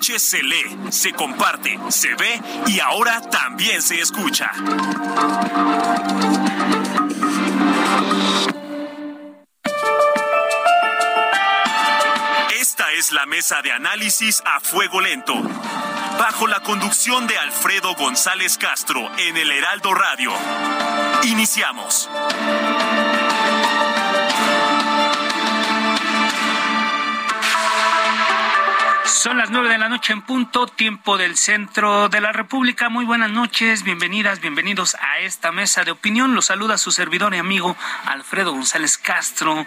Se lee, se comparte, se ve y ahora también se escucha. Esta es la mesa de análisis a fuego lento, bajo la conducción de Alfredo González Castro en el Heraldo Radio. Iniciamos. Son las nueve de la noche en punto, tiempo del centro de la República. Muy buenas noches, bienvenidas, bienvenidos a esta mesa de opinión. Los saluda su servidor y amigo Alfredo González Castro,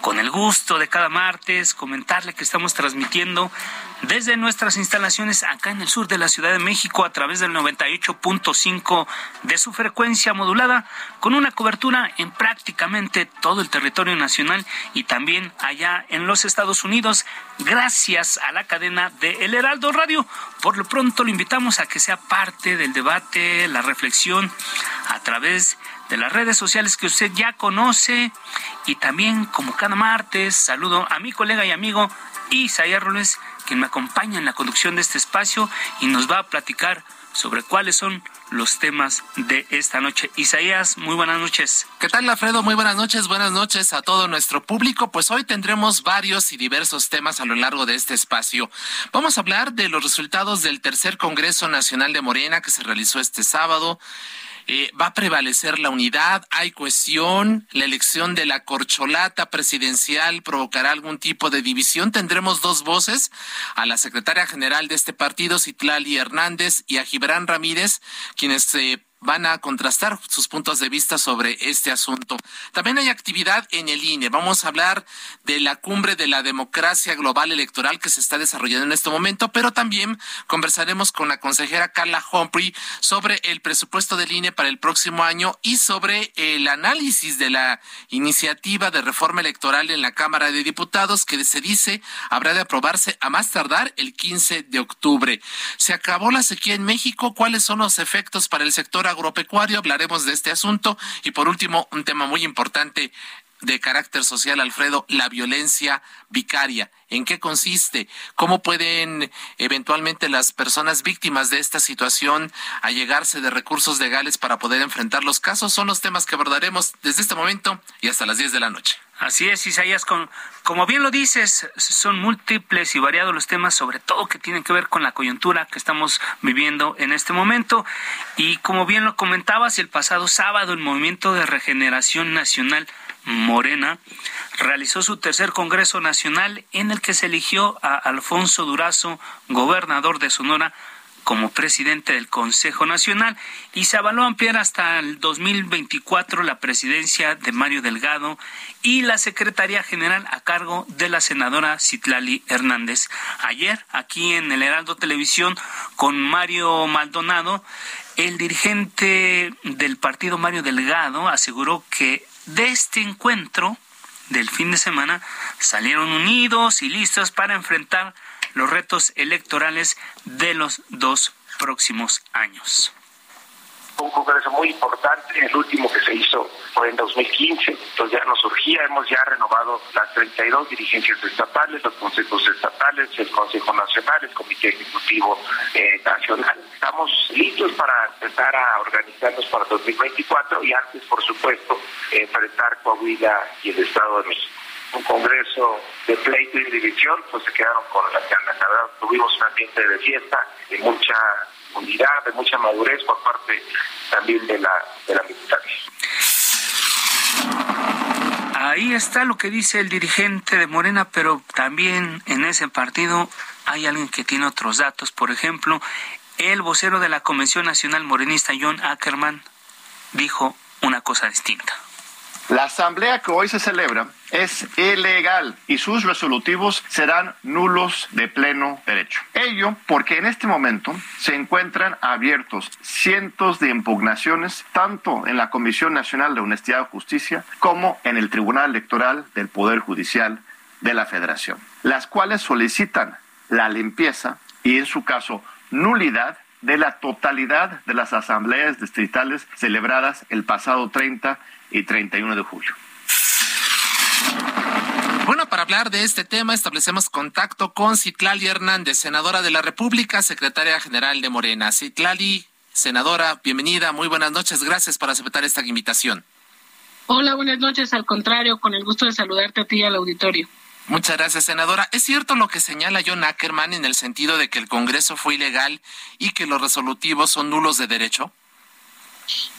con el gusto de cada martes comentarle que estamos transmitiendo desde nuestras instalaciones acá en el sur de la Ciudad de México a través del 98.5 de su frecuencia modulada, con una cobertura en prácticamente todo el territorio nacional y también allá en los Estados Unidos, gracias a la cadena de El Heraldo Radio. Por lo pronto lo invitamos a que sea parte del debate, la reflexión a través de las redes sociales que usted ya conoce y también como cada martes saludo a mi colega y amigo Isaías Roles quien me acompaña en la conducción de este espacio y nos va a platicar sobre cuáles son los temas de esta noche. Isaías, muy buenas noches. ¿Qué tal, Alfredo? Muy buenas noches. Buenas noches a todo nuestro público. Pues hoy tendremos varios y diversos temas a lo largo de este espacio. Vamos a hablar de los resultados del tercer Congreso Nacional de Morena que se realizó este sábado. Eh, va a prevalecer la unidad, hay cohesión, la elección de la corcholata presidencial provocará algún tipo de división. Tendremos dos voces, a la secretaria general de este partido, Citlali Hernández, y a Gibran Ramírez, quienes se eh, van a contrastar sus puntos de vista sobre este asunto. También hay actividad en el INE. Vamos a hablar de la cumbre de la democracia global electoral que se está desarrollando en este momento, pero también conversaremos con la consejera Carla Humphrey sobre el presupuesto del INE para el próximo año y sobre el análisis de la iniciativa de reforma electoral en la Cámara de Diputados que se dice habrá de aprobarse a más tardar el 15 de octubre. Se acabó la sequía en México. ¿Cuáles son los efectos para el sector agropecuario, hablaremos de este asunto. Y por último, un tema muy importante de carácter social, Alfredo, la violencia vicaria. ¿En qué consiste? ¿Cómo pueden eventualmente las personas víctimas de esta situación allegarse de recursos legales para poder enfrentar los casos? Son los temas que abordaremos desde este momento y hasta las 10 de la noche. Así es, Isaías, con, como bien lo dices, son múltiples y variados los temas, sobre todo que tienen que ver con la coyuntura que estamos viviendo en este momento. Y como bien lo comentabas, el pasado sábado el Movimiento de Regeneración Nacional Morena realizó su tercer Congreso Nacional en el que se eligió a Alfonso Durazo, gobernador de Sonora, como presidente del Consejo Nacional y se avaló ampliar hasta el 2024 la presidencia de Mario Delgado y la Secretaría General a cargo de la senadora Citlali Hernández. Ayer, aquí en el Heraldo Televisión, con Mario Maldonado, el dirigente del partido Mario Delgado aseguró que de este encuentro del fin de semana salieron unidos y listos para enfrentar los retos electorales de los dos próximos años un congreso muy importante, el último que se hizo fue en 2015, entonces ya nos surgía, hemos ya renovado las 32 dirigencias estatales, los consejos estatales, el Consejo Nacional, el Comité Ejecutivo eh, Nacional. Estamos listos para empezar a organizarnos para 2024 y antes, por supuesto, enfrentar Coahuila y el Estado de México un congreso de pleito y división, pues se quedaron con la ganas. La tuvimos un ambiente de fiesta, de mucha unidad, de mucha madurez por parte también de la, de la militancia. Ahí está lo que dice el dirigente de Morena, pero también en ese partido hay alguien que tiene otros datos. Por ejemplo, el vocero de la Convención Nacional Morenista, John Ackerman, dijo una cosa distinta. La asamblea que hoy se celebra es ilegal y sus resolutivos serán nulos de pleno derecho. Ello porque en este momento se encuentran abiertos cientos de impugnaciones tanto en la Comisión Nacional de Honestidad y Justicia como en el Tribunal Electoral del Poder Judicial de la Federación, las cuales solicitan la limpieza y en su caso nulidad de la totalidad de las asambleas distritales celebradas el pasado 30 y 31 de julio. Bueno, para hablar de este tema establecemos contacto con Citlali Hernández, senadora de la República, secretaria general de Morena. Citlali, senadora, bienvenida, muy buenas noches, gracias por aceptar esta invitación. Hola, buenas noches, al contrario, con el gusto de saludarte a ti y al auditorio. Muchas gracias, senadora. ¿Es cierto lo que señala John Ackerman en el sentido de que el Congreso fue ilegal y que los resolutivos son nulos de derecho?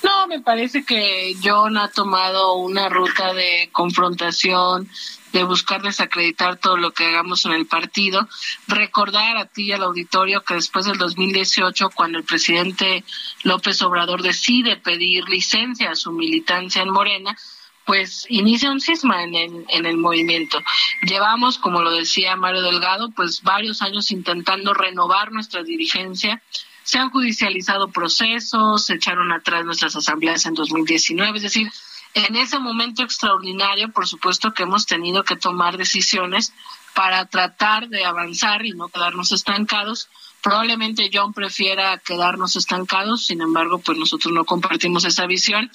No, me parece que John ha tomado una ruta de confrontación, de buscar desacreditar todo lo que hagamos en el partido. Recordar a ti y al auditorio que después del 2018, cuando el presidente López Obrador decide pedir licencia a su militancia en Morena, pues inicia un cisma en el, en el movimiento. Llevamos, como lo decía Mario Delgado, pues varios años intentando renovar nuestra dirigencia. Se han judicializado procesos, se echaron atrás nuestras asambleas en 2019, es decir, en ese momento extraordinario, por supuesto que hemos tenido que tomar decisiones para tratar de avanzar y no quedarnos estancados. Probablemente John prefiera quedarnos estancados, sin embargo, pues nosotros no compartimos esa visión.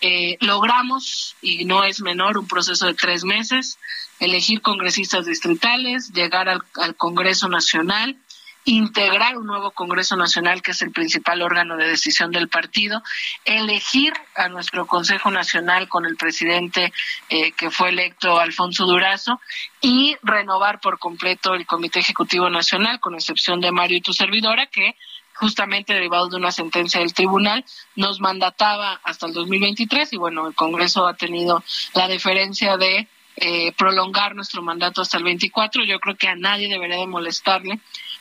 Eh, logramos, y no es menor, un proceso de tres meses, elegir congresistas distritales, llegar al, al Congreso Nacional, integrar un nuevo Congreso Nacional, que es el principal órgano de decisión del partido, elegir a nuestro Consejo Nacional con el presidente eh, que fue electo Alfonso Durazo y renovar por completo el Comité Ejecutivo Nacional, con excepción de Mario y tu servidora, que justamente derivado de una sentencia del tribunal, nos mandataba hasta el 2023 y bueno, el Congreso ha tenido la deferencia de eh, prolongar nuestro mandato hasta el 24. Yo creo que a nadie debería de molestarle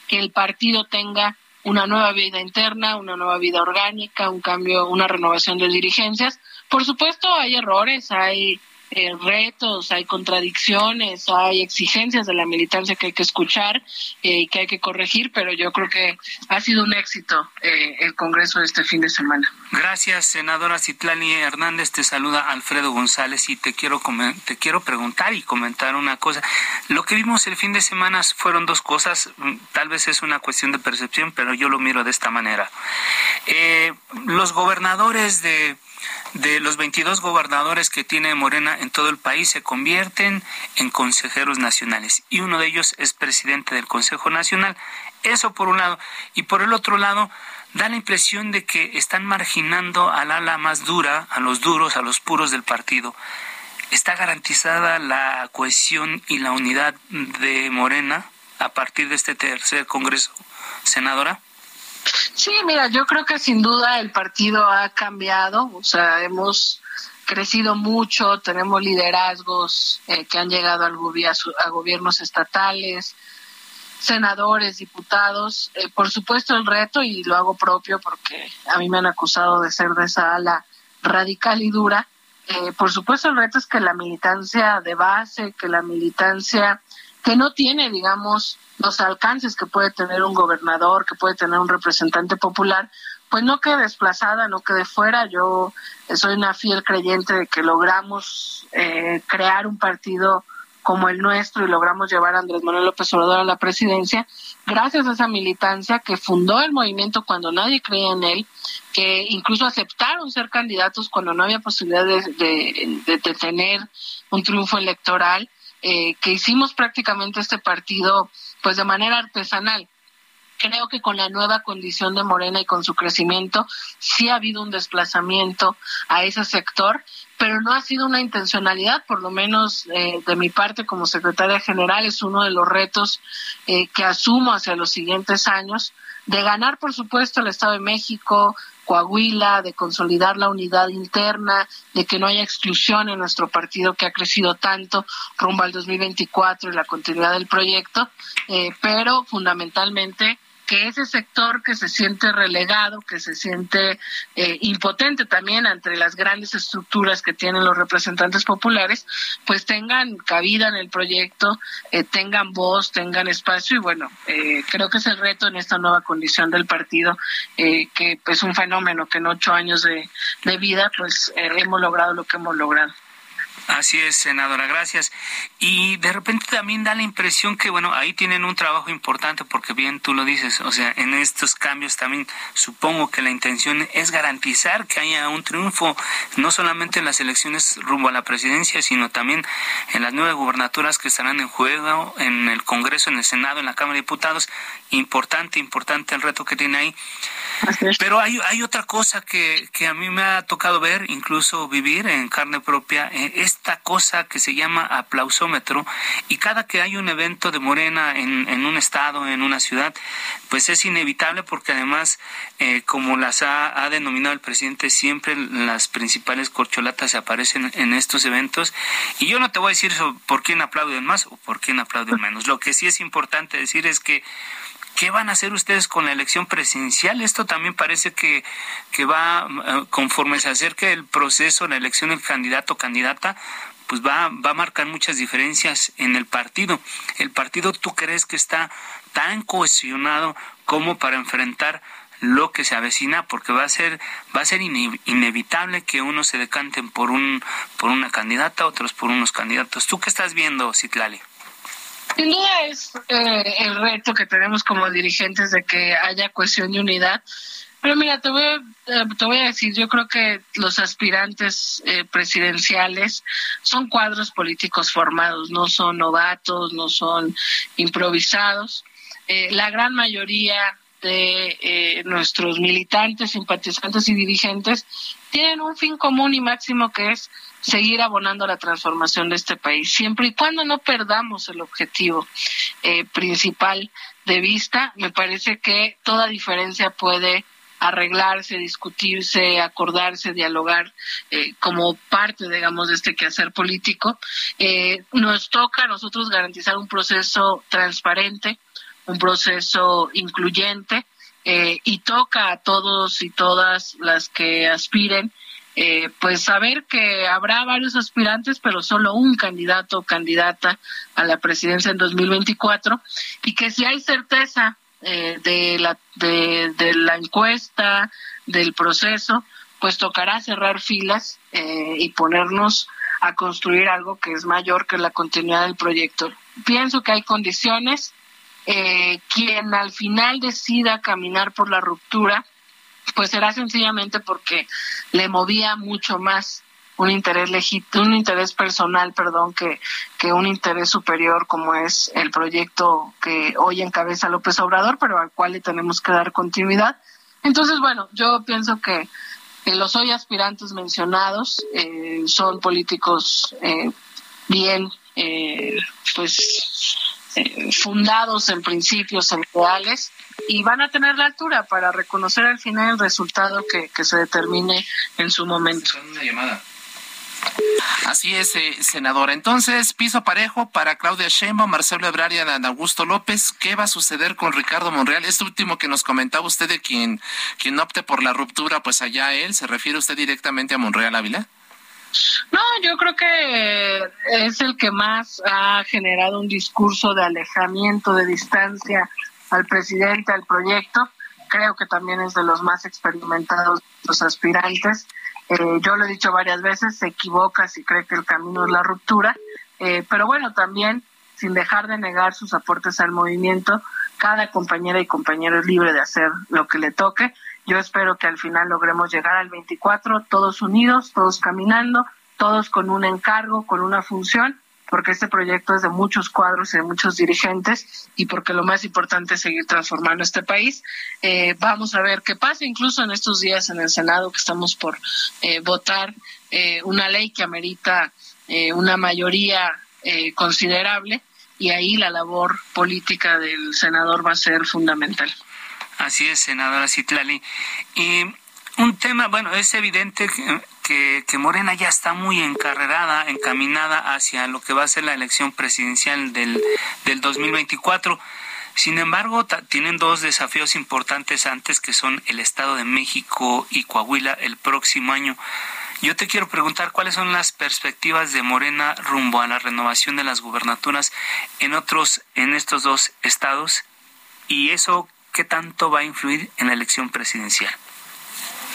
que el partido tenga una nueva vida interna, una nueva vida orgánica, un cambio, una renovación de dirigencias. Por supuesto, hay errores, hay eh, retos, hay contradicciones, hay exigencias de la militancia que hay que escuchar eh, y que hay que corregir, pero yo creo que ha sido un éxito eh, el Congreso de este fin de semana. Gracias, senadora Citlani Hernández. Te saluda Alfredo González y te quiero, te quiero preguntar y comentar una cosa. Lo que vimos el fin de semana fueron dos cosas. Mm, tal vez es una cuestión de percepción, pero yo lo miro de esta manera. los gobernadores de de los 22 gobernadores que tiene Morena en todo el país se convierten en consejeros nacionales y uno de ellos es presidente del Consejo Nacional. Eso por un lado. Y por el otro lado, da la impresión de que están marginando al ala más dura, a los duros, a los puros del partido. ¿Está garantizada la cohesión y la unidad de Morena a partir de este tercer Congreso, senadora? Sí, mira, yo creo que sin duda el partido ha cambiado, o sea, hemos crecido mucho, tenemos liderazgos eh, que han llegado al a gobiernos estatales, senadores, diputados. Eh, por supuesto el reto, y lo hago propio porque a mí me han acusado de ser de esa ala radical y dura, eh, por supuesto el reto es que la militancia de base, que la militancia que no tiene, digamos, los alcances que puede tener un gobernador, que puede tener un representante popular, pues no quede desplazada, no quede fuera. Yo soy una fiel creyente de que logramos eh, crear un partido como el nuestro y logramos llevar a Andrés Manuel López Obrador a la presidencia, gracias a esa militancia que fundó el movimiento cuando nadie creía en él, que incluso aceptaron ser candidatos cuando no había posibilidad de, de tener un triunfo electoral eh, que hicimos prácticamente este partido pues de manera artesanal. Creo que con la nueva condición de Morena y con su crecimiento sí ha habido un desplazamiento a ese sector, pero no ha sido una intencionalidad, por lo menos eh, de mi parte como secretaria general, es uno de los retos eh, que asumo hacia los siguientes años, de ganar, por supuesto, el Estado de México, Coahuila, de consolidar la unidad interna, de que no haya exclusión en nuestro partido que ha crecido tanto rumbo al 2024 y la continuidad del proyecto, eh, pero fundamentalmente que ese sector que se siente relegado, que se siente eh, impotente también entre las grandes estructuras que tienen los representantes populares, pues tengan cabida en el proyecto, eh, tengan voz, tengan espacio y bueno, eh, creo que es el reto en esta nueva condición del partido, que es un fenómeno que en ocho años de, de vida pues hemos logrado lo que hemos logrado. Así es, senadora, gracias. Y de repente también da la impresión que, bueno, ahí tienen un trabajo importante porque bien tú lo dices, o sea, en estos cambios también supongo que la intención es garantizar que haya un triunfo, no solamente en las elecciones rumbo a la presidencia, sino también en las nueve gubernaturas que estarán en juego, en el Congreso, en el Senado, en la Cámara de Diputados. Importante, importante el reto que tiene ahí. Pero hay, hay otra cosa que, que a mí me ha tocado ver, incluso vivir en carne propia, eh, esta cosa que se llama aplausómetro y cada que hay un evento de Morena en, en un estado, en una ciudad, pues es inevitable porque además, eh, como las ha, ha, denominado el presidente, siempre las principales corcholatas aparecen en estos eventos y yo no te voy a decir por quién aplauden más o por quién aplauden menos. Lo que sí es importante decir es que ¿Qué van a hacer ustedes con la elección presidencial? Esto también parece que, que va, eh, conforme se acerque el proceso, la elección del candidato o candidata, pues va, va a marcar muchas diferencias en el partido. ¿El partido tú crees que está tan cohesionado como para enfrentar lo que se avecina porque va a ser va a ser inevitable que unos se decanten por un por una candidata otros por unos candidatos tú qué estás viendo Citlali sin duda es eh, el reto que tenemos como dirigentes de que haya cohesión y unidad. Pero mira, te voy eh, te voy a decir, yo creo que los aspirantes eh, presidenciales son cuadros políticos formados, no son novatos, no son improvisados. la gran mayoría de nuestros militantes, simpatizantes y dirigentes tienen un fin común y máximo que es seguir abonando la transformación de este país, siempre y cuando no perdamos el objetivo eh, principal de vista, me parece que toda diferencia puede arreglarse, discutirse, acordarse, dialogar eh, como parte, digamos, de este quehacer político. Eh, nos toca a nosotros garantizar un proceso transparente, un proceso incluyente, y toca a todos y todas las que aspiren eh, pues saber que habrá varios aspirantes, pero solo un candidato o candidata a la presidencia en 2024 y que si hay certeza eh, de, la, de, la encuesta, del proceso, pues tocará cerrar filas eh, y ponernos a construir algo que es mayor que la continuidad del proyecto. Pienso que hay condiciones. quien al final decida caminar por la ruptura, pues será sencillamente porque le movía mucho más un interés legítimo, un interés personal, perdón, que, que un interés superior como es el proyecto que hoy encabeza López Obrador, pero al cual le tenemos que dar continuidad. Entonces, bueno, yo pienso que los hoy aspirantes mencionados eh, son políticos eh, bien, eh, pues, fundados en principios, en reales, y van a tener la altura para reconocer al final el resultado que, se determine en su momento. Así es, eh, senadora. Entonces, piso parejo para Claudia Sheinbaum, Marcelo Ebrard y Ana Augusto López. ¿Qué va a suceder con Ricardo Monreal? Este último que nos comentaba usted de quien, quien opte por la ruptura, pues allá él, ¿se refiere usted directamente a Monreal Ávila? No, yo creo que es el que más ha generado un discurso de alejamiento, de distancia al presidente, al proyecto. Creo que también es de los más experimentados los aspirantes. Eh, yo lo he dicho varias veces, se equivoca si cree que el camino es la ruptura, eh, pero bueno, también sin dejar de negar sus aportes al movimiento, cada compañera y compañero es libre de hacer lo que le toque. Yo espero que al final logremos llegar al 24 todos unidos, todos caminando, todos con un encargo, con una función porque este proyecto es de muchos cuadros y de muchos dirigentes y porque lo más importante es seguir transformando este país. Eh, vamos a ver qué pasa, incluso en estos días en el Senado que estamos por eh, votar eh, una ley que amerita una mayoría considerable y ahí la labor política del senador va a ser fundamental. Así es, senadora Citlali. Y un tema, bueno, es evidente que que, Morena ya está muy encarrerada, encaminada hacia lo que va a ser la elección presidencial del, del 2024. Sin embargo, tienen dos desafíos importantes antes que son el Estado de México y Coahuila el próximo año. Yo te quiero preguntar cuáles son las perspectivas de Morena rumbo a la renovación de las gubernaturas en otros, en estos dos estados, y eso qué tanto va a influir en la elección presidencial.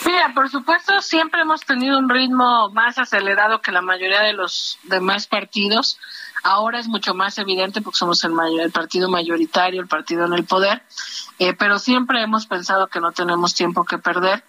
Mira, por supuesto, siempre hemos tenido un ritmo más acelerado que la mayoría de los demás partidos. Ahora es mucho más evidente porque somos el, el partido mayoritario, el partido en el poder, eh, pero siempre hemos pensado que no tenemos tiempo que perder.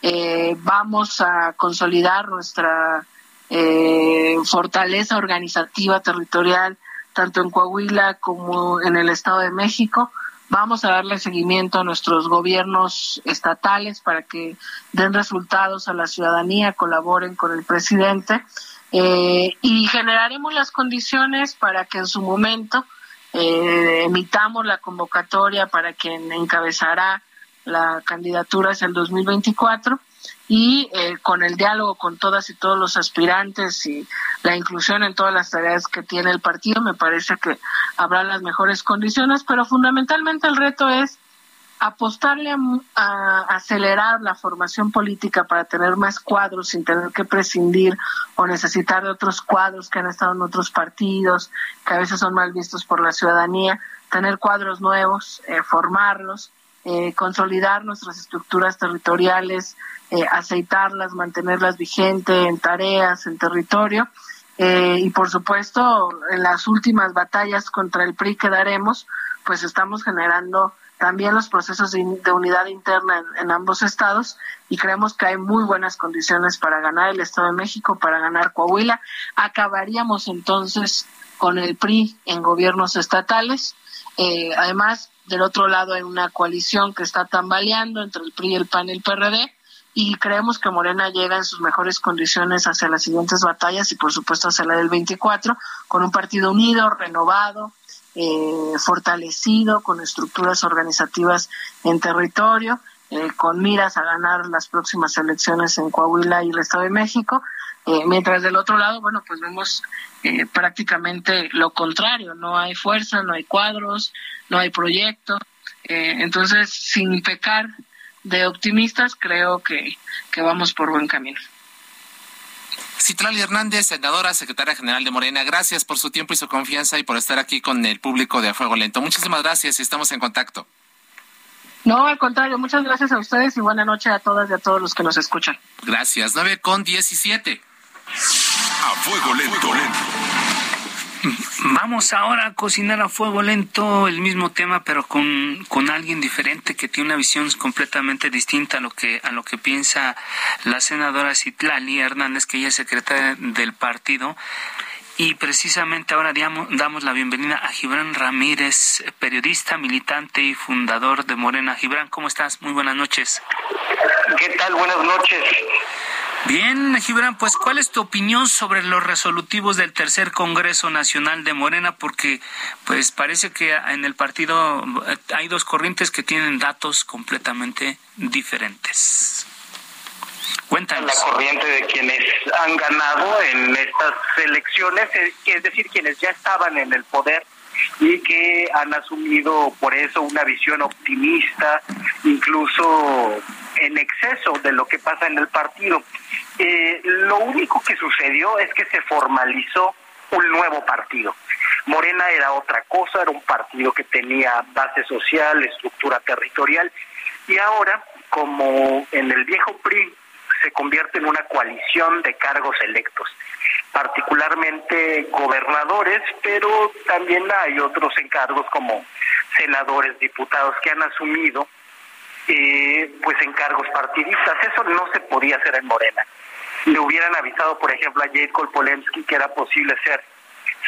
Eh, vamos a consolidar nuestra eh, fortaleza organizativa territorial, tanto en Coahuila como en el Estado de México. Vamos a darle seguimiento a nuestros gobiernos estatales para que den resultados a la ciudadanía, colaboren con el presidente eh, y generaremos las condiciones para que en su momento eh, emitamos la convocatoria para quien encabezará la candidatura hacia el 2024 y eh, con el diálogo con todas y todos los aspirantes y la inclusión en todas las tareas que tiene el partido, me parece que habrá las mejores condiciones, pero fundamentalmente el reto es apostarle a, acelerar la formación política para tener más cuadros sin tener que prescindir o necesitar de otros cuadros que han estado en otros partidos, que a veces son mal vistos por la ciudadanía, tener cuadros nuevos, eh, formarlos, eh, consolidar nuestras estructuras territoriales, eh, aceitarlas, mantenerlas vigentes en tareas, en territorio. y por supuesto, en las últimas batallas contra el PRI que daremos, pues estamos generando también los procesos de, unidad interna en, ambos estados y creemos que hay muy buenas condiciones para ganar el Estado de México, para ganar Coahuila. Acabaríamos entonces con el PRI en gobiernos estatales. Eh, además, del otro lado hay una coalición que está tambaleando entre el PRI, el PAN y el PRD y creemos que Morena llega en sus mejores condiciones hacia las siguientes batallas y por supuesto hacia la del 24 con un partido unido, renovado, eh, fortalecido, con estructuras organizativas en territorio, eh, con miras a ganar las próximas elecciones en Coahuila y el Estado de México, eh, mientras del otro lado, bueno, pues vemos prácticamente lo contrario, no hay fuerza, no hay cuadros, no hay proyecto, entonces sin pecar de optimistas creo que, que vamos por buen camino. Citlali Hernández, senadora, secretaria general de Morena, gracias por su tiempo y su confianza y por estar aquí con el público de A Fuego Lento. Muchísimas gracias y estamos en contacto. No, al contrario, muchas gracias a ustedes y buena noche a todas y a todos los que nos escuchan. Gracias. 9 con 17. A Fuego Lento. lento. Vamos ahora a cocinar a fuego lento el mismo tema, pero con, con, alguien diferente que tiene una visión completamente distinta a lo que a lo que piensa la senadora Citlali Hernández, que ella es secretaria del partido. Y precisamente ahora damos la bienvenida a Gibran Ramírez, periodista, militante y fundador de Morena. Gibran, ¿cómo estás? Muy buenas noches. ¿Qué tal? Buenas noches. Bien, Gibran, pues ¿cuál es tu opinión sobre los resolutivos del tercer Congreso Nacional de Morena? Porque pues parece que en el partido hay dos corrientes que tienen datos completamente diferentes. Cuéntanos. La corriente de quienes han ganado en estas elecciones, es decir, quienes ya estaban en el poder y que han asumido por eso una visión optimista, incluso en exceso de lo que pasa en el partido. Eh, lo único que sucedió es que se formalizó un nuevo partido. Morena era otra cosa, era un partido que tenía base social, estructura territorial, y ahora, como en el viejo PRI, se convierte en una coalición de cargos electos, particularmente gobernadores, pero también hay otros encargos como senadores, diputados que han asumido eh, pues encargos partidistas. Eso no se podía hacer en Morena. Le hubieran avisado, por ejemplo, a Jade Kolpolensky que era posible ser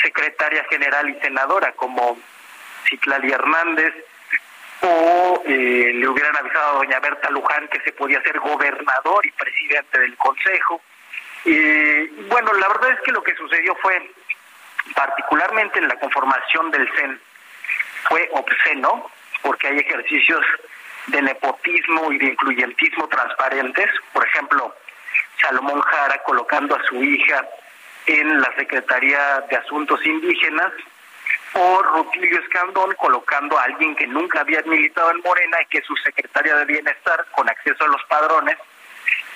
secretaria general y senadora como Citlali Hernández, o eh, le hubieran avisado a doña Berta Luján que se podía ser gobernador y presidente del Consejo. y bueno, la verdad es que lo que sucedió fue, particularmente en la conformación del CEN, fue obsceno, porque hay ejercicios de nepotismo y de incluyentismo transparentes. Por ejemplo, Salomón Jara colocando a su hija en la Secretaría de Asuntos Indígenas, o Rutilio Escandón colocando a alguien que nunca había militado en Morena y que es su secretaria de Bienestar con acceso a los padrones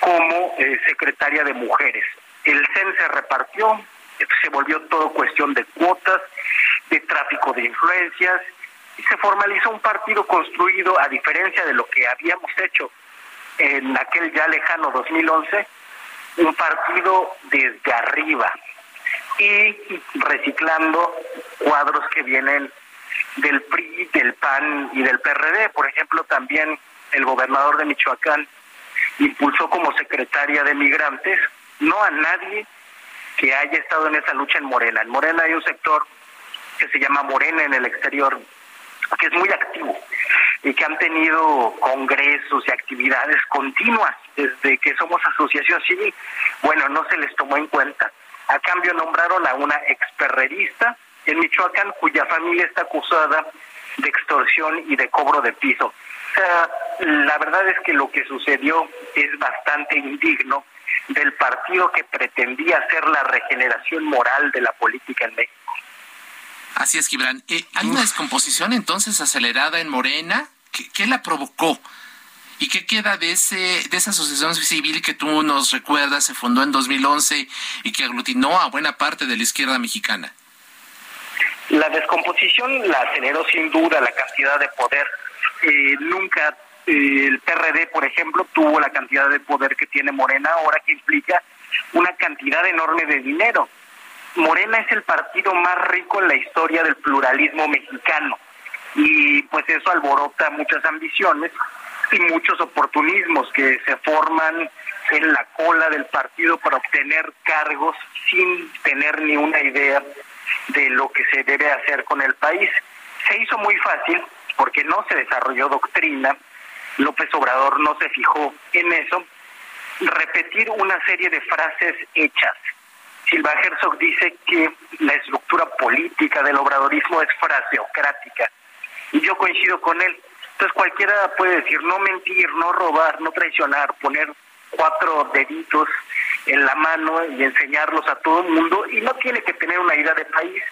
como eh, secretaria de Mujeres. El CEN se repartió, se volvió todo cuestión de cuotas, de tráfico de influencias, y se formalizó un partido construido, a diferencia de lo que habíamos hecho en aquel ya lejano 2011, un partido desde arriba y reciclando cuadros que vienen del PRI, del PAN y del PRD. Por ejemplo, también el gobernador de Michoacán impulsó como secretaria de migrantes no a nadie que haya estado en esa lucha en Morena. En Morena hay un sector que se llama Morena en el exterior, que es muy activo y que han tenido congresos y actividades continuas desde que somos asociación civil. Bueno, no se les tomó en cuenta. A cambio nombraron a una experrerista en Michoacán cuya familia está acusada de extorsión y de cobro de piso. O sea, la verdad es que lo que sucedió es bastante indigno del partido que pretendía hacer la regeneración moral de la política en México. Así es, Gibran. Eh, ¿Hay una descomposición entonces acelerada en Morena? ¿Qué, la provocó? ¿Y qué queda de ese de esa asociación civil que tú nos recuerdas se fundó en 2011 y que aglutinó a buena parte de la izquierda mexicana? La descomposición la aceleró sin duda la cantidad de poder. Eh, nunca eh, el PRD, por ejemplo, tuvo la cantidad de poder que tiene Morena ahora, que implica una cantidad enorme de dinero. Morena es el partido más rico en la historia del pluralismo mexicano y pues eso alborota muchas ambiciones y muchos oportunismos que se forman en la cola del partido para obtener cargos sin tener ni una idea de lo que se debe hacer con el país. Se hizo muy fácil porque no se desarrolló doctrina, López Obrador no se fijó en eso, repetir una serie de frases hechas. Silva Herzog dice que la estructura política del obradorismo es fraseocrática y yo coincido con él. Entonces cualquiera puede decir no mentir, no robar, no traicionar, poner cuatro deditos en la mano y enseñarlos a todo el mundo y no tiene que tener una idea de país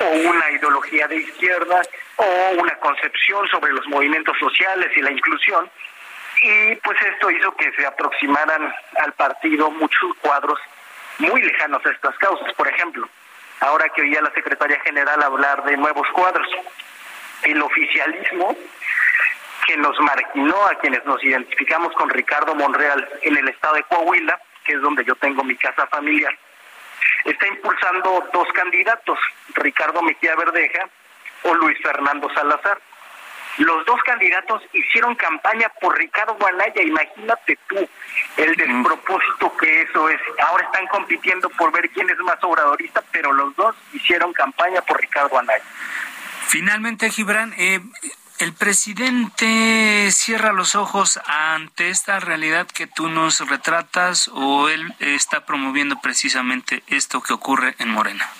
o una ideología de izquierda o una concepción sobre los movimientos sociales y la inclusión. Y pues esto hizo que se aproximaran al partido muchos cuadros muy lejanos a estas causas. Por ejemplo, ahora que oía la secretaria general hablar de nuevos cuadros, el oficialismo que nos marginó a quienes nos identificamos con Ricardo Monreal en el estado de Coahuila, que es donde yo tengo mi casa familiar, está impulsando dos candidatos, Ricardo Mejía Verdeja o Luis Fernando Salazar. Los dos candidatos hicieron campaña por Ricardo Anaya, imagínate tú el despropósito que eso es. Ahora están compitiendo por ver quién es más obradorista, pero los dos hicieron campaña por Ricardo Anaya. Finalmente, Gibran, eh, ¿el presidente cierra los ojos ante esta realidad que tú nos retratas o él está promoviendo precisamente esto que ocurre en Morena?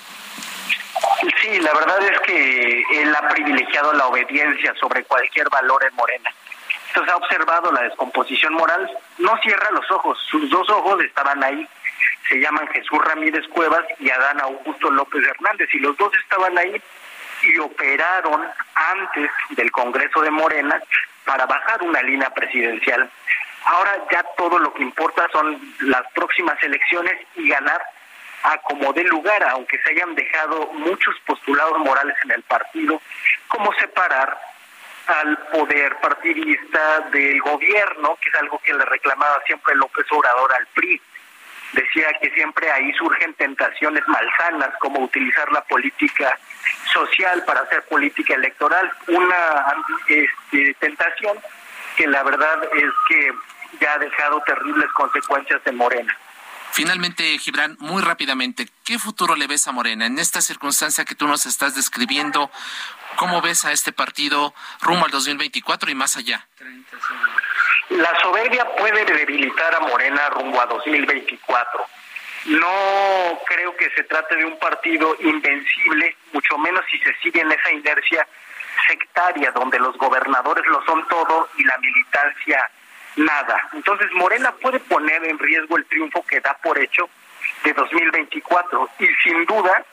Sí, la verdad es que él ha privilegiado la obediencia sobre cualquier valor en Morena. Entonces ha observado la descomposición moral, no cierra los ojos, sus dos ojos estaban ahí, se llaman Jesús Ramírez Cuevas y Adán Augusto López Hernández, y los dos estaban ahí y operaron antes del Congreso de Morena para bajar una línea presidencial. Ahora ya todo lo que importa son las próximas elecciones y ganar a como dé lugar, aunque se hayan dejado muchos postulados morales en el partido, como separar al poder partidista del gobierno, que es algo que le reclamaba siempre López Obrador al PRI. Decía que siempre ahí surgen tentaciones malsanas, como utilizar la política social para hacer política electoral, una este, tentación que la verdad es que ya ha dejado terribles consecuencias en Morena. Finalmente, Gibran, muy rápidamente, ¿qué futuro le ves a Morena en esta circunstancia que tú nos estás describiendo? ¿Cómo ves a este partido rumbo al 2024 y más allá? La soberbia puede debilitar a Morena rumbo a 2024. No creo que se trate de un partido invencible, mucho menos si se sigue en esa inercia sectaria donde los gobernadores lo son todo y la militancia nada. Entonces Morena puede poner en riesgo el triunfo que da por hecho de 2024 y sin duda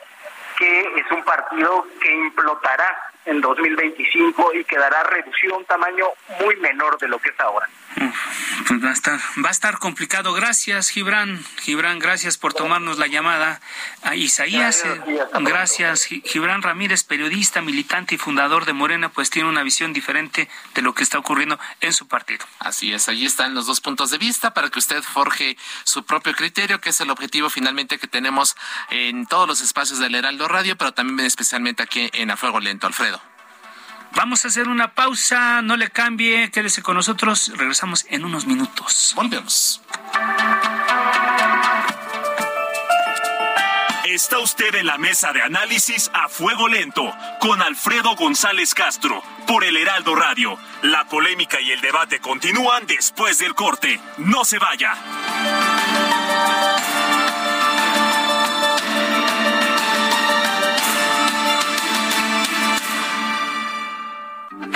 que es un partido que implotará en 2025 y quedará reducido a un tamaño muy menor de lo que es ahora. Pues va a estar, va a estar complicado. Gracias, Gibran. Gibran, gracias por tomarnos la llamada. A Isaías, gracias. Gibran Ramírez, periodista, militante y fundador de Morena, pues tiene una visión diferente de lo que está ocurriendo en su partido. Así es, allí están los dos puntos de vista para que usted forje su propio criterio, que es el objetivo finalmente que tenemos en todos los espacios del Heraldo Radio, pero también especialmente aquí en A Fuego Lento, Alfredo. Vamos a hacer una pausa, no le cambie, quédese con nosotros, regresamos en unos minutos. Volvemos. Está usted en la mesa de análisis a fuego lento con Alfredo González Castro por el Heraldo Radio. La polémica y el debate continúan después del corte. No se vaya.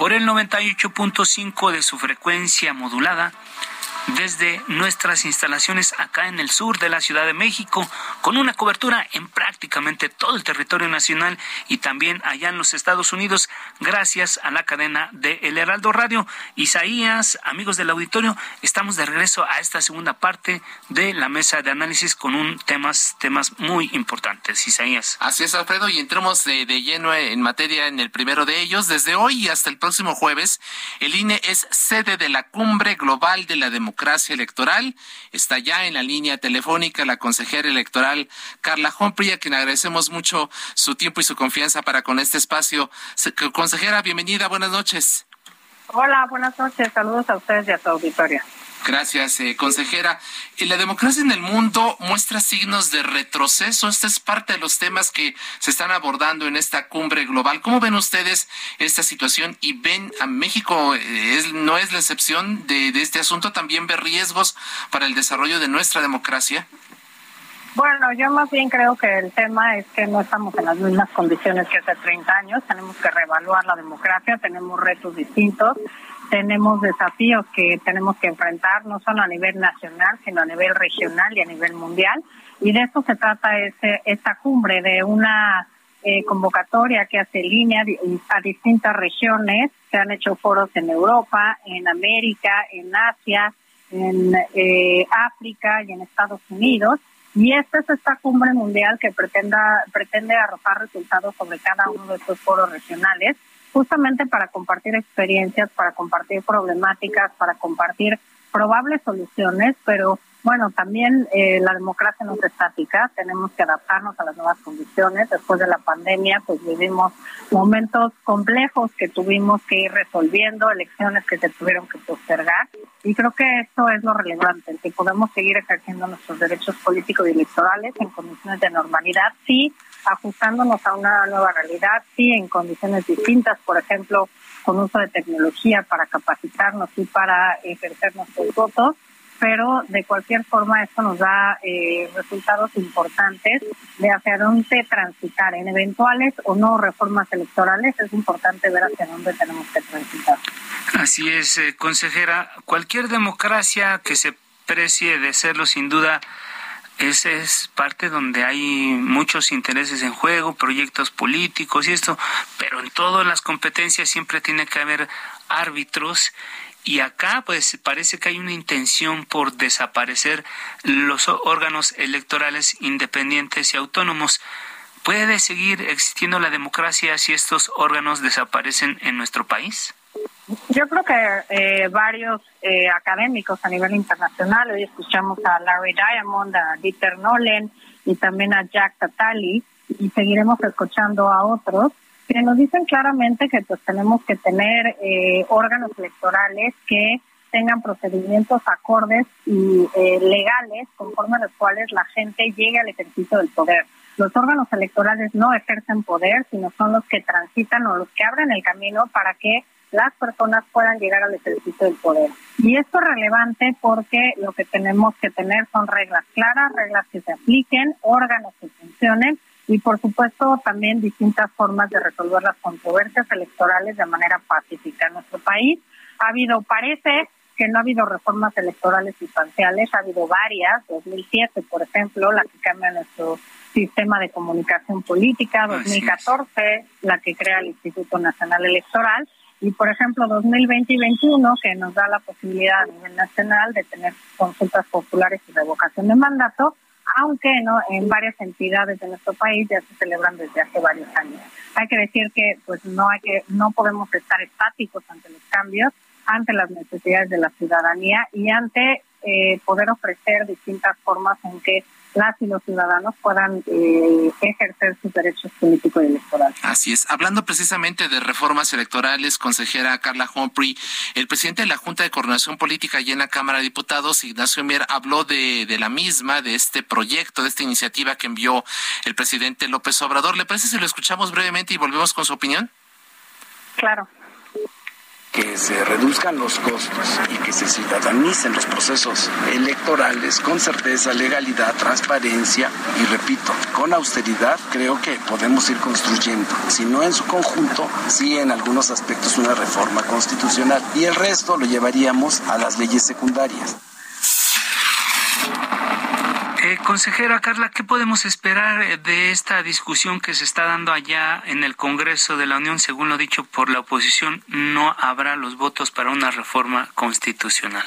por el 98.5 de su frecuencia modulada desde nuestras instalaciones acá en el sur de la Ciudad de México, con una cobertura en prácticamente todo el territorio nacional y también allá en los Estados Unidos, gracias a la cadena de El Heraldo Radio. Isaías, amigos del auditorio, estamos de regreso a esta segunda parte de la mesa de análisis con un temas, temas muy importantes. Isaías. Así es, Alfredo, y entremos de, de lleno en materia en el primero de ellos. Desde hoy y hasta el próximo jueves, el INE es sede de la Cumbre Global de la Democracia democracia electoral. Está ya en la línea telefónica la consejera electoral Carla Humphrey, a quien agradecemos mucho su tiempo y su confianza para con este espacio. Consejera, bienvenida, buenas noches. Hola, buenas noches. Saludos a ustedes y a su auditoria. Gracias, eh, consejera. La democracia en el mundo muestra signos de retroceso. Esta es parte de los temas que se están abordando en esta cumbre global. ¿Cómo ven ustedes esta situación? Y ven a México, eh, no es la excepción de, de este asunto, también ve riesgos para el desarrollo de nuestra democracia. Bueno, yo más bien creo que el tema es que no estamos en las mismas condiciones que hace 30 años. Tenemos que reevaluar la democracia, tenemos retos distintos tenemos desafíos que tenemos que enfrentar, no solo a nivel nacional, sino a nivel regional y a nivel mundial. Y de eso se trata este, esta cumbre, de una eh, convocatoria que hace línea a distintas regiones. Se han hecho foros en Europa, en América, en Asia, en eh, África y en Estados Unidos. Y esta es esta cumbre mundial que pretenda, pretende arrojar resultados sobre cada uno de estos foros regionales justamente para compartir experiencias, para compartir problemáticas, para compartir probables soluciones, pero bueno, también eh, la democracia no es estática, tenemos que adaptarnos a las nuevas condiciones. Después de la pandemia, pues vivimos momentos complejos que tuvimos que ir resolviendo, elecciones que se tuvieron que postergar, y creo que esto es lo relevante, que podemos seguir ejerciendo nuestros derechos políticos y electorales en condiciones de normalidad, sí, ajustándonos a una nueva realidad, sí, en condiciones distintas, por ejemplo, con uso de tecnología para capacitarnos y para ejercer nuestros votos pero de cualquier forma esto nos da eh, resultados importantes de hacia dónde transitar. En eventuales o no reformas electorales es importante ver hacia dónde tenemos que transitar. Así es, eh, consejera. Cualquier democracia que se precie de serlo, sin duda, esa es parte donde hay muchos intereses en juego, proyectos políticos y esto, pero en todas las competencias siempre tiene que haber árbitros y acá pues parece que hay una intención por desaparecer los órganos electorales independientes y autónomos. ¿Puede seguir existiendo la democracia si estos órganos desaparecen en nuestro país? Yo creo que eh, varios eh, académicos a nivel internacional, hoy escuchamos a Larry Diamond, a Dieter Nolen y también a Jack Tatali, y seguiremos escuchando a otros, que nos dicen claramente que pues tenemos que tener eh, órganos electorales que tengan procedimientos acordes y eh, legales conforme a los cuales la gente llegue al ejercicio del poder. Los órganos electorales no ejercen poder, sino son los que transitan o los que abren el camino para que las personas puedan llegar al ejercicio del poder. Y esto es relevante porque lo que tenemos que tener son reglas claras, reglas que se apliquen, órganos que funcionen y por supuesto también distintas formas de resolver las controversias electorales de manera pacífica. En nuestro país ha habido, parece que no ha habido reformas electorales sustanciales, ha habido varias, 2007 por ejemplo, la que cambia nuestro sistema de comunicación política, 2014 la que crea el Instituto Nacional Electoral y por ejemplo 2020 y 2021 que nos da la posibilidad a nivel nacional de tener consultas populares y revocación de mandato aunque no en varias entidades de nuestro país ya se celebran desde hace varios años. Hay que decir que pues no hay que no podemos estar estáticos ante los cambios, ante las necesidades de la ciudadanía y ante eh, poder ofrecer distintas formas en que las y los ciudadanos puedan eh, ejercer sus derechos políticos y electorales. Así es. Hablando precisamente de reformas electorales, consejera Carla Humphrey, el presidente de la Junta de Coordinación Política y en la Cámara de Diputados, Ignacio Mier, habló de, de la misma, de este proyecto, de esta iniciativa que envió el presidente López Obrador. ¿Le parece si lo escuchamos brevemente y volvemos con su opinión? Claro que se reduzcan los costos y que se ciudadanicen los procesos electorales con certeza, legalidad, transparencia y repito, con austeridad creo que podemos ir construyendo, si no en su conjunto, sí en algunos aspectos una reforma constitucional y el resto lo llevaríamos a las leyes secundarias. Eh, consejera Carla, ¿qué podemos esperar eh, de esta discusión que se está dando allá en el Congreso de la Unión? Según lo dicho por la oposición, no habrá los votos para una reforma constitucional.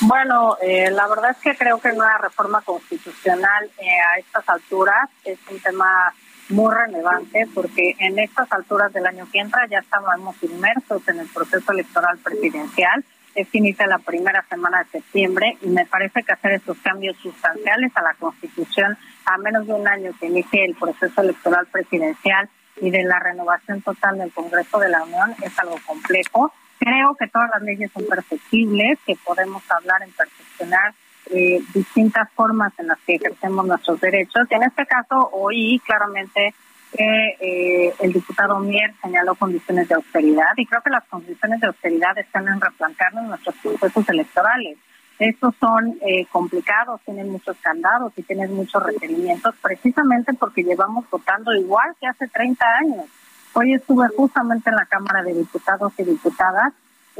Bueno, eh, la verdad es que creo que una reforma constitucional a estas alturas es un tema muy relevante porque en estas alturas del año que entra ya estamos inmersos en el proceso electoral presidencial es que inicia la primera semana de septiembre y me parece que hacer esos cambios sustanciales a la Constitución a menos de un año que inicie el proceso electoral presidencial y de la renovación total del Congreso de la Unión es algo complejo. Creo que todas las leyes son perfectibles, que podemos hablar en perfeccionar eh, distintas formas en las que ejercemos nuestros derechos. En este caso, hoy claramente que eh, el diputado Mier señaló condiciones de austeridad y creo que las condiciones de austeridad están en replantearnos nuestros procesos electorales. Estos son eh, complicados, tienen muchos candados y tienen muchos requerimientos, precisamente porque llevamos votando igual que hace 30 años. Hoy estuve justamente en la Cámara de Diputados y Diputadas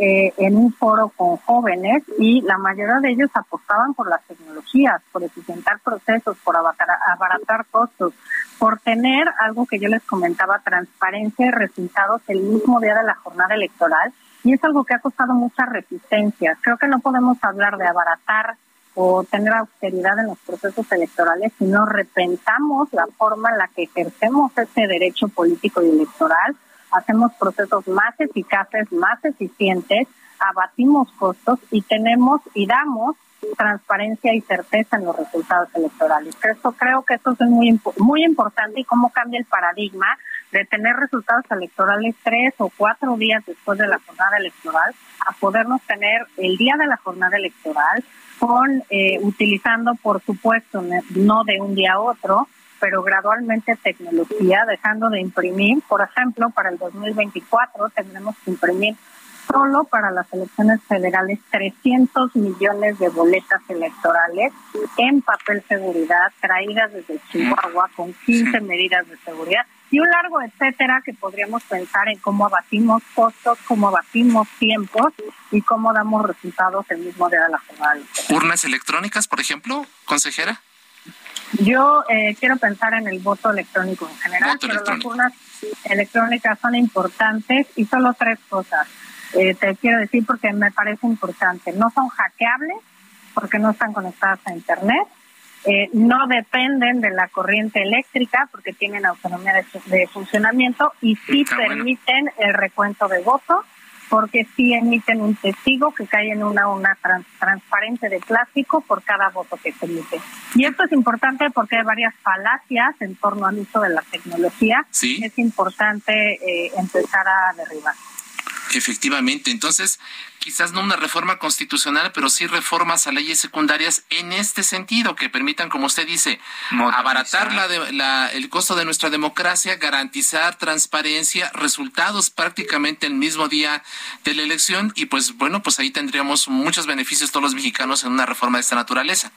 eh, en un foro con jóvenes y la mayoría de ellos apostaban por las tecnologías, por eficientar procesos, por abaratar costos, por tener algo que yo les comentaba, transparencia y resultados el mismo día de la jornada electoral. Y es algo que ha costado mucha resistencia. Creo que no podemos hablar de abaratar o tener austeridad en los procesos electorales si no repensamos la forma en la que ejercemos ese derecho político y electoral, hacemos procesos más eficaces, más eficientes, abatimos costos y tenemos y damos transparencia y certeza en los resultados electorales. Esto creo que esto es muy muy importante y cómo cambia el paradigma de tener resultados electorales tres o cuatro días después de la jornada electoral a podernos tener el día de la jornada electoral con eh, utilizando por supuesto no de un día a otro pero gradualmente tecnología, dejando de imprimir. Por ejemplo, para el 2024 tendremos que imprimir solo para las elecciones federales 300 millones de boletas electorales en papel seguridad traídas desde Chihuahua con 15 medidas de seguridad y un largo etcétera que podríamos pensar en cómo abatimos costos, cómo abatimos tiempos y cómo damos resultados el mismo día de la jornada. ¿Urnas electrónicas, por ejemplo, consejera? Yo eh, quiero pensar en el voto electrónico en general, pero las urnas electrónicas son importantes y solo tres cosas. Eh, te quiero decir porque me parece importante. No son hackeables porque no están conectadas a Internet. Eh, no dependen de la corriente eléctrica porque tienen autonomía de, funcionamiento y sí permiten el recuento de votos porque sí emiten un testigo que cae en una una transparente de plástico por cada voto que se emite. Y esto es importante porque hay varias falacias en torno al uso de la tecnología. ¿Sí? Es importante eh, empezar a derribar. Efectivamente, entonces quizás no una reforma constitucional, pero sí reformas a leyes secundarias en este sentido, que permitan, como usted dice, abaratar la, el costo de nuestra democracia, garantizar transparencia, resultados prácticamente el mismo día de la elección y pues bueno, pues ahí tendríamos muchos beneficios todos los mexicanos en una reforma de esta naturaleza.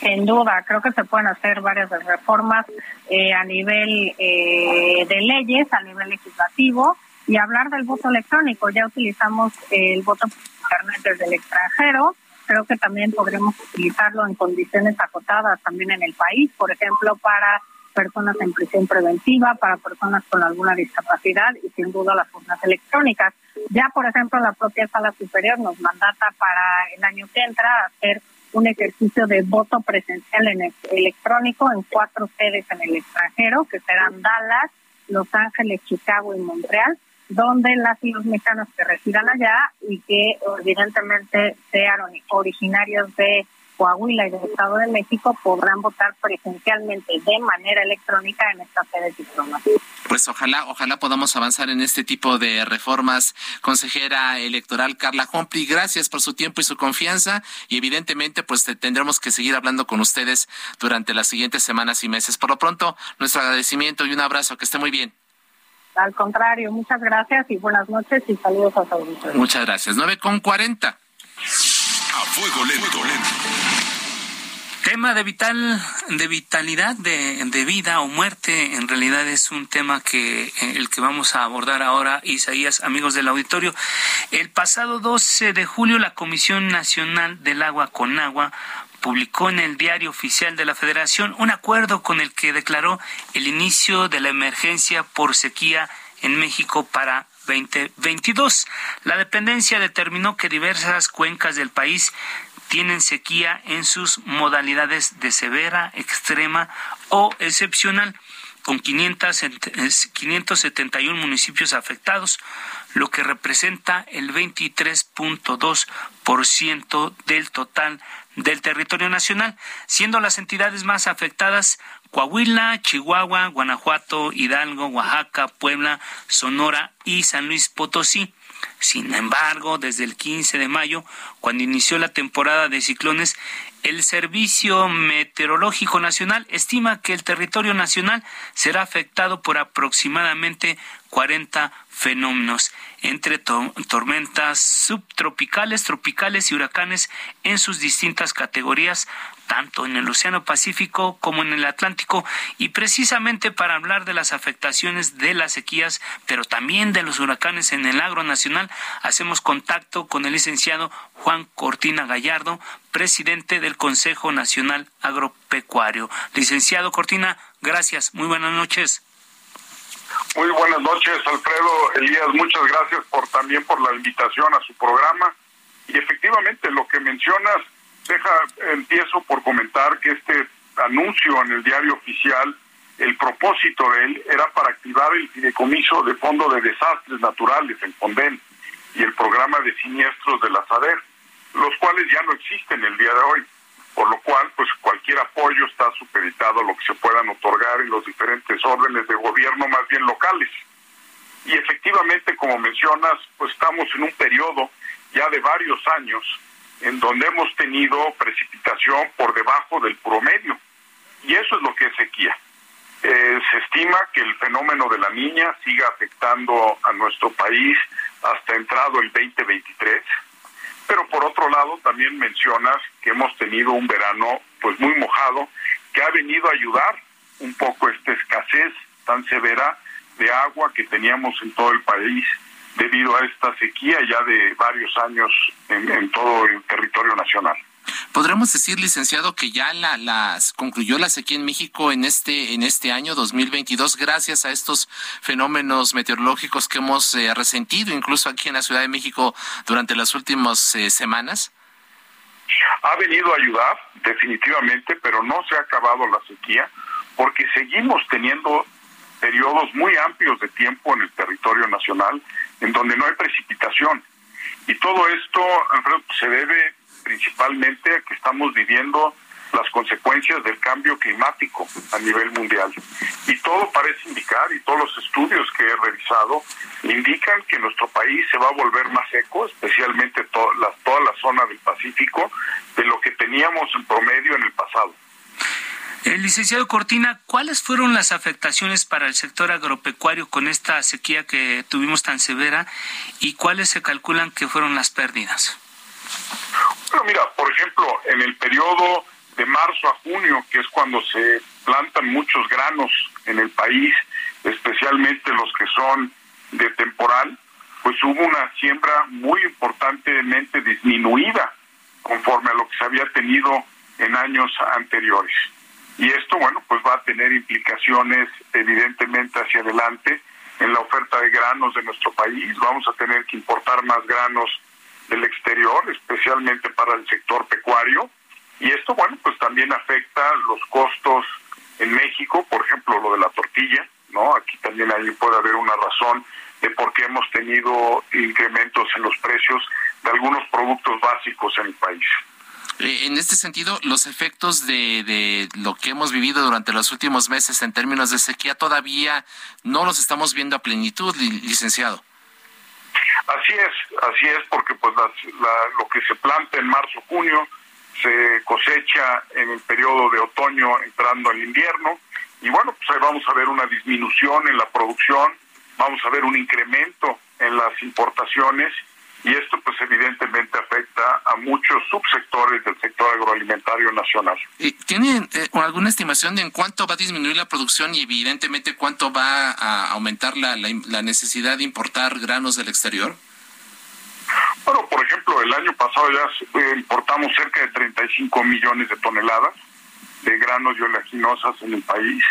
Sin duda, creo que se pueden hacer varias reformas eh, a nivel eh, de leyes, a nivel legislativo y hablar del voto electrónico. Ya utilizamos el voto por internet desde el extranjero. Creo que también podremos utilizarlo en condiciones acotadas también en el país, por ejemplo, para personas en prisión preventiva, para personas con alguna discapacidad y sin duda las urnas electrónicas. Ya, por ejemplo, la propia Sala Superior nos mandata para el año que entra hacer un ejercicio de voto presencial en electrónico en cuatro sedes en el extranjero, que serán Dallas, Los Ángeles, Chicago y Montreal, donde las y los mexicanos que residan allá y que evidentemente sean originarios de Coahuila y del Estado de México podrán votar presencialmente de manera electrónica en esta sede diplomática. Pues ojalá, ojalá podamos avanzar en este tipo de reformas. Consejera electoral Carla Humphrey, gracias por su tiempo y su confianza y evidentemente pues tendremos que seguir hablando con ustedes durante las siguientes semanas y meses. Por lo pronto, nuestro agradecimiento y un abrazo, que esté muy bien. Al contrario, muchas gracias y buenas noches y saludos a todos. Muchas gracias. 9 con 40. A fuego lento. Tema de vital, de vitalidad, de, de, vida o muerte, en realidad es un tema que eh, el que vamos a abordar ahora, Isaías, amigos del auditorio. El pasado 12 de julio, la Comisión Nacional del Agua con Agua publicó en el Diario Oficial de la Federación un acuerdo con el que declaró el inicio de la emergencia por sequía en México para 2022. La dependencia determinó que diversas cuencas del país tienen sequía en sus modalidades de severa, extrema o excepcional, con 571 municipios afectados, lo que representa el 23.2% del total del territorio nacional, siendo las entidades más afectadas Coahuila, Chihuahua, Guanajuato, Hidalgo, Oaxaca, Puebla, Sonora y San Luis Potosí. Sin embargo, desde el 15 de mayo, cuando inició la temporada de ciclones, el Servicio Meteorológico Nacional estima que el territorio nacional será afectado por aproximadamente 40 fenómenos entre tormentas subtropicales, tropicales y huracanes en sus distintas categorías, tanto en el Océano Pacífico como en el Atlántico, y precisamente para hablar de las afectaciones de las sequías, pero también de los huracanes en el agro nacional, hacemos contacto con el licenciado Juan Cortina Gallardo, presidente del Consejo Nacional Agropecuario. Licenciado Cortina, gracias. Muy buenas noches. Muy buenas noches, Alfredo Elías. Muchas gracias por también por la invitación a su programa. Y efectivamente, lo que mencionas, deja, empiezo por comentar que este anuncio en el diario oficial, el propósito de él era para activar el fideicomiso de fondo de desastres naturales, el FONDEN, y el programa de siniestros de la los cuales ya no existen el día de hoy por lo cual pues cualquier apoyo está supeditado a lo que se puedan otorgar en los diferentes órdenes de gobierno más bien locales. Y efectivamente, como mencionas, pues estamos en un periodo ya de varios años en donde hemos tenido precipitación por debajo del promedio. y eso es lo que es sequía. Eh, se estima que el fenómeno de la niña siga afectando a nuestro país hasta entrado el 2023, pero por otro lado también mencionas que hemos tenido un verano pues muy mojado que ha venido a ayudar un poco esta escasez tan severa de agua que teníamos en todo el país debido a esta sequía ya de varios años en todo el territorio nacional. ¿Podremos decir, licenciado, que ya la, las concluyó la sequía en México en este en este año 2022 gracias a estos fenómenos meteorológicos que hemos eh, resentido incluso aquí en la Ciudad de México durante las últimas eh, semanas? Ha venido a ayudar definitivamente, pero no se ha acabado la sequía porque seguimos teniendo periodos muy amplios de tiempo en el territorio nacional en donde no hay precipitación. Y todo esto, Alfredo, se debe principalmente que estamos viviendo las consecuencias del cambio climático a nivel mundial. Y todo parece indicar, y todos los estudios que he revisado, indican que nuestro país se va a volver más seco, especialmente la, toda la zona del Pacífico, de lo que teníamos en promedio en el pasado. El licenciado Cortina, ¿cuáles fueron las afectaciones para el sector agropecuario con esta sequía que tuvimos tan severa y cuáles se calculan que fueron las pérdidas? Bueno, mira, por ejemplo, en el periodo de marzo a junio, que es cuando se plantan muchos granos en el país, especialmente los que son de temporal, pues hubo una siembra muy importantemente disminuida conforme a lo que se había tenido en años anteriores. Y esto, bueno, pues va a tener implicaciones evidentemente hacia adelante en la oferta de granos de nuestro país. Vamos a tener que importar más granos del exterior, especialmente para el sector pecuario. Y esto, bueno, pues también afecta los costos en México, por ejemplo, lo de la tortilla, ¿no? Aquí también ahí puede haber una razón de por qué hemos tenido incrementos en los precios de algunos productos básicos en el país. Eh, en este sentido, los efectos de, de, lo que hemos vivido durante los últimos meses en términos de sequía todavía no los estamos viendo a plenitud, licenciado. Así es, así es, porque pues lo que se planta en marzo, junio, se cosecha en el periodo de otoño entrando al invierno, y bueno, pues ahí vamos a ver una disminución en la producción, vamos a ver un incremento en las importaciones, y esto pues evidentemente afecta a muchos subsectores del sector agroalimentario nacional. ¿Tienen eh, alguna estimación de en cuánto va a disminuir la producción y evidentemente cuánto va a aumentar la, la, necesidad de importar granos del exterior? Bueno, por ejemplo, el año pasado ya eh, importamos cerca de 35 millones de toneladas de granos y oleaginosas en el país.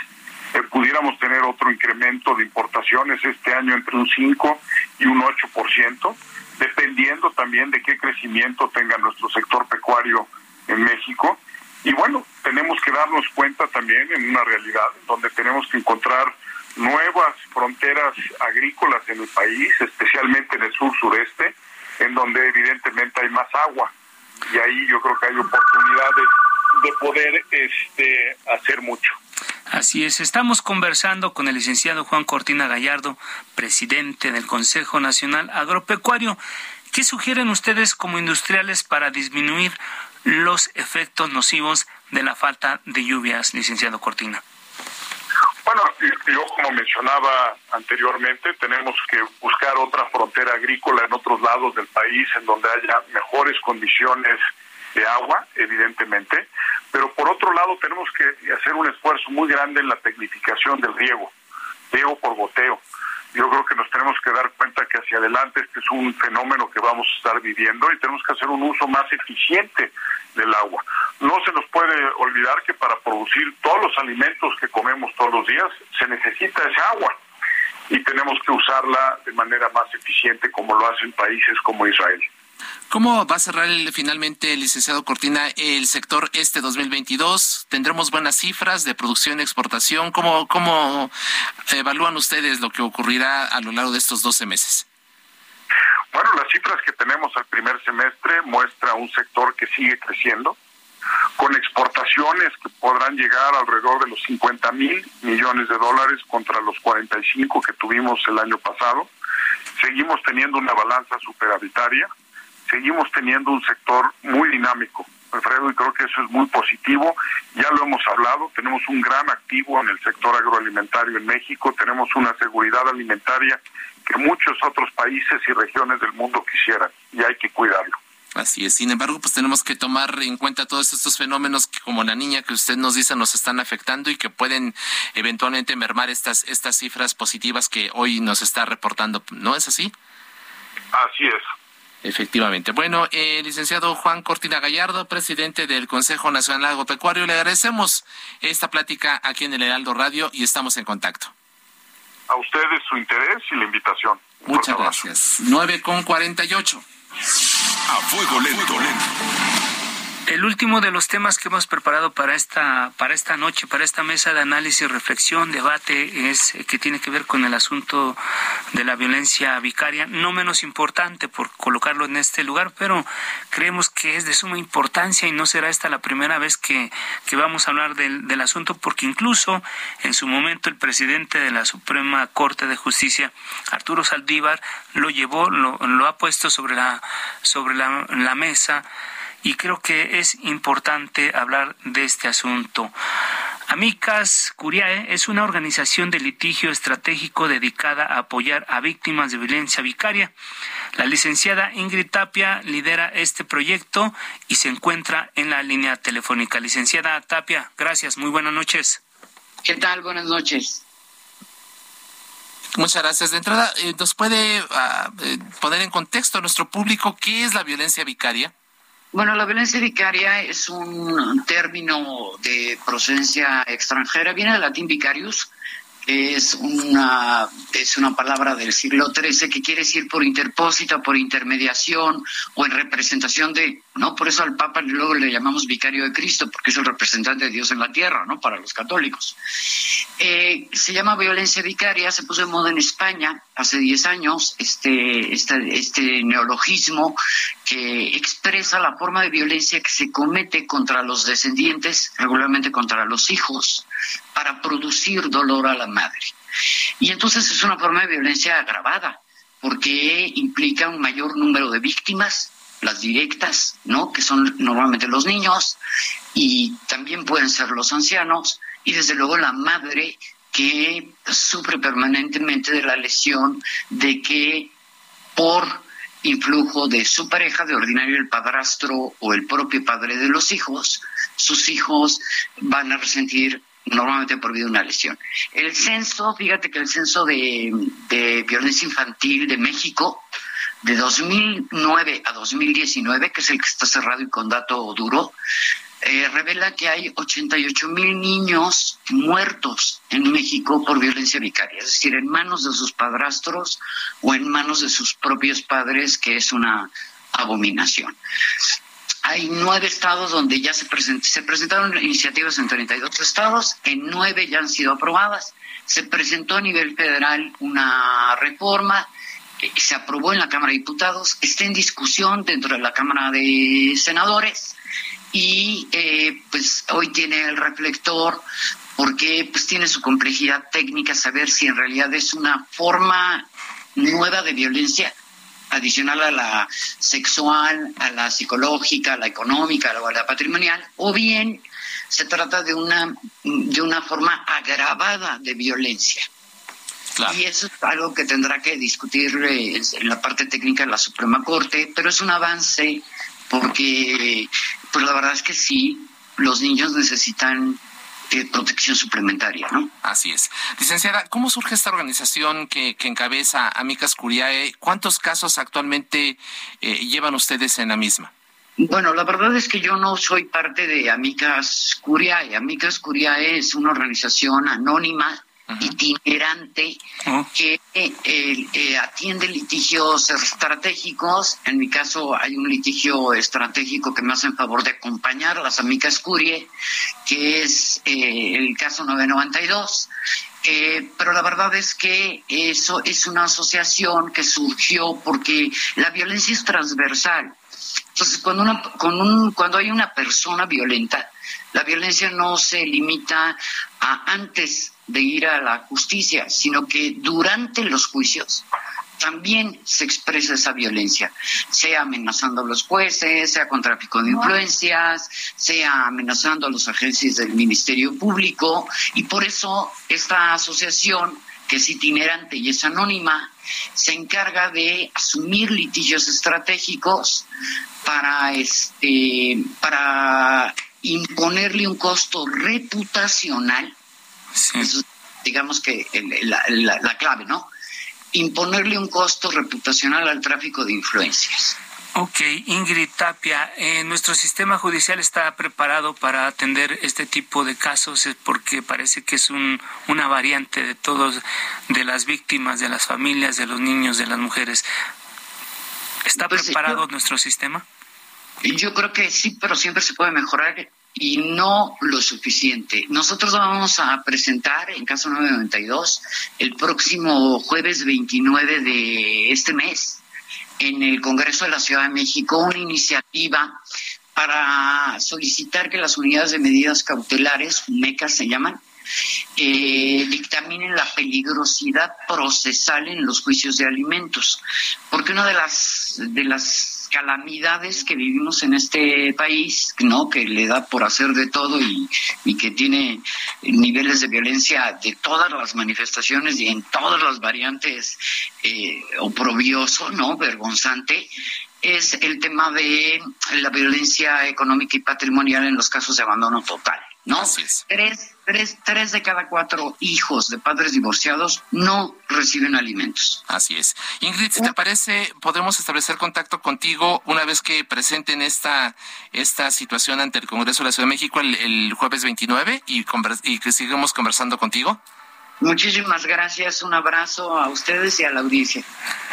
Eh, pudiéramos tener otro incremento de importaciones este año entre un 5 y un 8% dependiendo también de qué crecimiento tenga nuestro sector pecuario en México. Y bueno, tenemos que darnos cuenta también en una realidad donde tenemos que encontrar nuevas fronteras agrícolas en el país, especialmente en el sur sureste, en donde evidentemente hay más agua. Y ahí yo creo que hay oportunidades de poder este, hacer mucho. Así es, estamos conversando con el licenciado Juan Cortina Gallardo, presidente del Consejo Nacional Agropecuario. ¿Qué sugieren ustedes como industriales para disminuir los efectos nocivos de la falta de lluvias, licenciado Cortina? Bueno, yo como mencionaba anteriormente, tenemos que buscar otra frontera agrícola en otros lados del país en donde haya mejores condiciones de agua, evidentemente, pero por otro lado tenemos que hacer un esfuerzo muy grande en la tecnificación del riego, riego por goteo. Yo creo que nos tenemos que dar cuenta que hacia adelante este es un fenómeno que vamos a estar viviendo y tenemos que hacer un uso más eficiente del agua. No se nos puede olvidar que para producir todos los alimentos que comemos todos los días se necesita esa agua y tenemos que usarla de manera más eficiente como lo hacen países como Israel. ¿Cómo va a cerrar finalmente, licenciado Cortina, el sector este 2022? ¿Tendremos buenas cifras de producción y exportación? ¿Cómo, ¿Cómo evalúan ustedes lo que ocurrirá a lo largo de estos 12 meses? Bueno, las cifras que tenemos al primer semestre muestra un sector que sigue creciendo, con exportaciones que podrán llegar alrededor de los 50 mil millones de dólares contra los 45 que tuvimos el año pasado. Seguimos teniendo una balanza superavitaria seguimos teniendo un sector muy dinámico, Alfredo, y creo que eso es muy positivo. Ya lo hemos hablado, tenemos un gran activo en el sector agroalimentario en México, tenemos una seguridad alimentaria que muchos otros países y regiones del mundo quisieran, y hay que cuidarlo. Así es. Sin embargo, pues tenemos que tomar en cuenta todos estos fenómenos que, como la niña que usted nos dice, nos están afectando y que pueden eventualmente mermar estas, estas cifras positivas que hoy nos está reportando. ¿No es así? Así es. Efectivamente. Bueno, eh, licenciado Juan Cortina Gallardo, presidente del Consejo Nacional Agropecuario, le agradecemos esta plática aquí en el Heraldo Radio y estamos en contacto. A ustedes su interés y la invitación. Muchas gracias. 9 con 48. A fuego lento. lento. El último de los temas que hemos preparado para esta, para esta noche, para esta mesa de análisis, reflexión, debate, es eh, que tiene que ver con el asunto de la violencia vicaria, no menos importante por colocarlo en este lugar, pero creemos que es de suma importancia y no será esta la primera vez que, que vamos a hablar del, del asunto, porque incluso en su momento el presidente de la Suprema Corte de Justicia, Arturo Saldívar, lo llevó, lo, lo ha puesto sobre la, sobre la, la mesa y creo que es importante hablar de este asunto. Amicas Curiae es una organización de litigio estratégico dedicada a apoyar a víctimas de violencia vicaria. La licenciada Ingrid Tapia lidera este proyecto y se encuentra en la línea telefónica. Licenciada Tapia, gracias, muy buenas noches. ¿Qué tal? Buenas noches. Muchas gracias. De entrada, eh, ¿nos puede uh, poner en contexto a nuestro público qué es la violencia vicaria? Bueno, la violencia vicaria es un término de procedencia extranjera, viene del latín vicarius, es una, es una palabra del siglo XIII que quiere decir por interpósita, por intermediación o en representación de, ¿no? Por eso al Papa luego le llamamos vicario de Cristo, porque es el representante de Dios en la tierra, ¿no? Para los católicos. Eh, se llama violencia vicaria, se puso de moda en España hace 10 años, este, este, este neologismo que expresa la forma de violencia que se comete contra los descendientes, regularmente contra los hijos, para producir dolor a la madre. Y entonces es una forma de violencia agravada, porque implica un mayor número de víctimas, las directas, ¿no? que son normalmente los niños, y también pueden ser los ancianos, y desde luego la madre que sufre permanentemente de la lesión de que por influjo de su pareja, de ordinario el padrastro o el propio padre de los hijos, sus hijos van a resentir normalmente por vida una lesión. El censo, fíjate que el censo de, de violencia infantil de México, de 2009 a 2019, que es el que está cerrado y con dato duro, eh, revela que hay 88 mil niños muertos en México por violencia vicaria, es decir, en manos de sus padrastros o en manos de sus propios padres, que es una abominación. Hay nueve estados donde ya se, se presentaron iniciativas en 32 estados, en nueve ya han sido aprobadas. Se presentó a nivel federal una reforma, eh, se aprobó en la Cámara de Diputados, está en discusión dentro de la Cámara de Senadores y eh, pues hoy tiene el reflector porque pues tiene su complejidad técnica saber si en realidad es una forma nueva de violencia adicional a la sexual, a la psicológica, a la económica, a la patrimonial, o bien se trata de una de una forma agravada de violencia. Y eso es algo que tendrá que discutir eh, en la parte técnica de la Suprema Corte, pero es un avance porque pues la verdad es que sí, los niños necesitan eh, protección suplementaria, ¿no? Así es. Licenciada, ¿cómo surge esta organización que, que encabeza Amicas Curiae? ¿Cuántos casos actualmente eh, llevan ustedes en la misma? Bueno, la verdad es que yo no soy parte de Amicas Curiae. Amicas Curiae es una organización anónima itinerante que eh, eh, atiende litigios estratégicos. En mi caso hay un litigio estratégico que me hace en favor de acompañar a las amicas Curie, que es eh, el caso 992. pero la verdad es que eso es una asociación que surgió porque la violencia es transversal. Entonces, cuando, una, con un, cuando hay una persona violenta, la violencia no se limita a antes de ir a la justicia, sino que durante los juicios también se expresa esa violencia, sea amenazando a los jueces, sea con tráfico de influencias, sea amenazando a los agentes del Ministerio Público, y por eso esta asociación, que es itinerante y es anónima, se encarga de asumir litigios estratégicos para este para imponerle un costo reputacional. Digamos que la clave, ¿no? imponerle un costo reputacional al tráfico de influencias. Ok, Ingrid Tapia, eh, ¿nuestro sistema judicial está preparado para atender este tipo de casos? Porque parece que es un, una variante de todos, de las víctimas, de las familias, de los niños, de las mujeres. ¿Está pues, preparado nuestro sistema? Yo creo que sí, pero siempre se puede mejorar y no lo suficiente. Nosotros vamos a presentar en caso 992 el próximo jueves 29 de este mes en el Congreso de la Ciudad de México una iniciativa para solicitar que las unidades de medidas cautelares, MECAS se llaman, eh, dictaminen la peligrosidad procesal en los juicios de alimentos. Porque una de las, de las calamidades que vivimos en este país, ¿no? Que le da por hacer de todo y, que tiene niveles de violencia de todas las manifestaciones y en todas las variantes eh, oprobioso, ¿no? Vergonzante es el tema de la violencia económica y patrimonial en los casos de abandono total. ¿No? Tres, tres, tres de cada cuatro hijos de padres divorciados no reciben alimentos. Así es. Ingrid, si te parece, podemos establecer contacto contigo una vez que presenten esta, esta situación ante el Congreso de la Ciudad de México el, jueves 29 y, y que sigamos conversando contigo. Muchísimas gracias, un abrazo a ustedes y a la audiencia.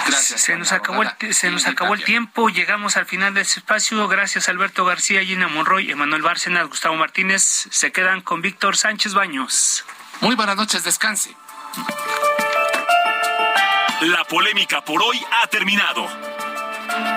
Gracias. Se nos acabó el, se nos acabó el tiempo, llegamos al final de este espacio. Gracias Alberto García, Gina Monroy, Emanuel Bárcenas, Gustavo Martínez. Se quedan con Víctor Sánchez Baños. Muy buenas noches, descanse. La polémica por hoy ha terminado.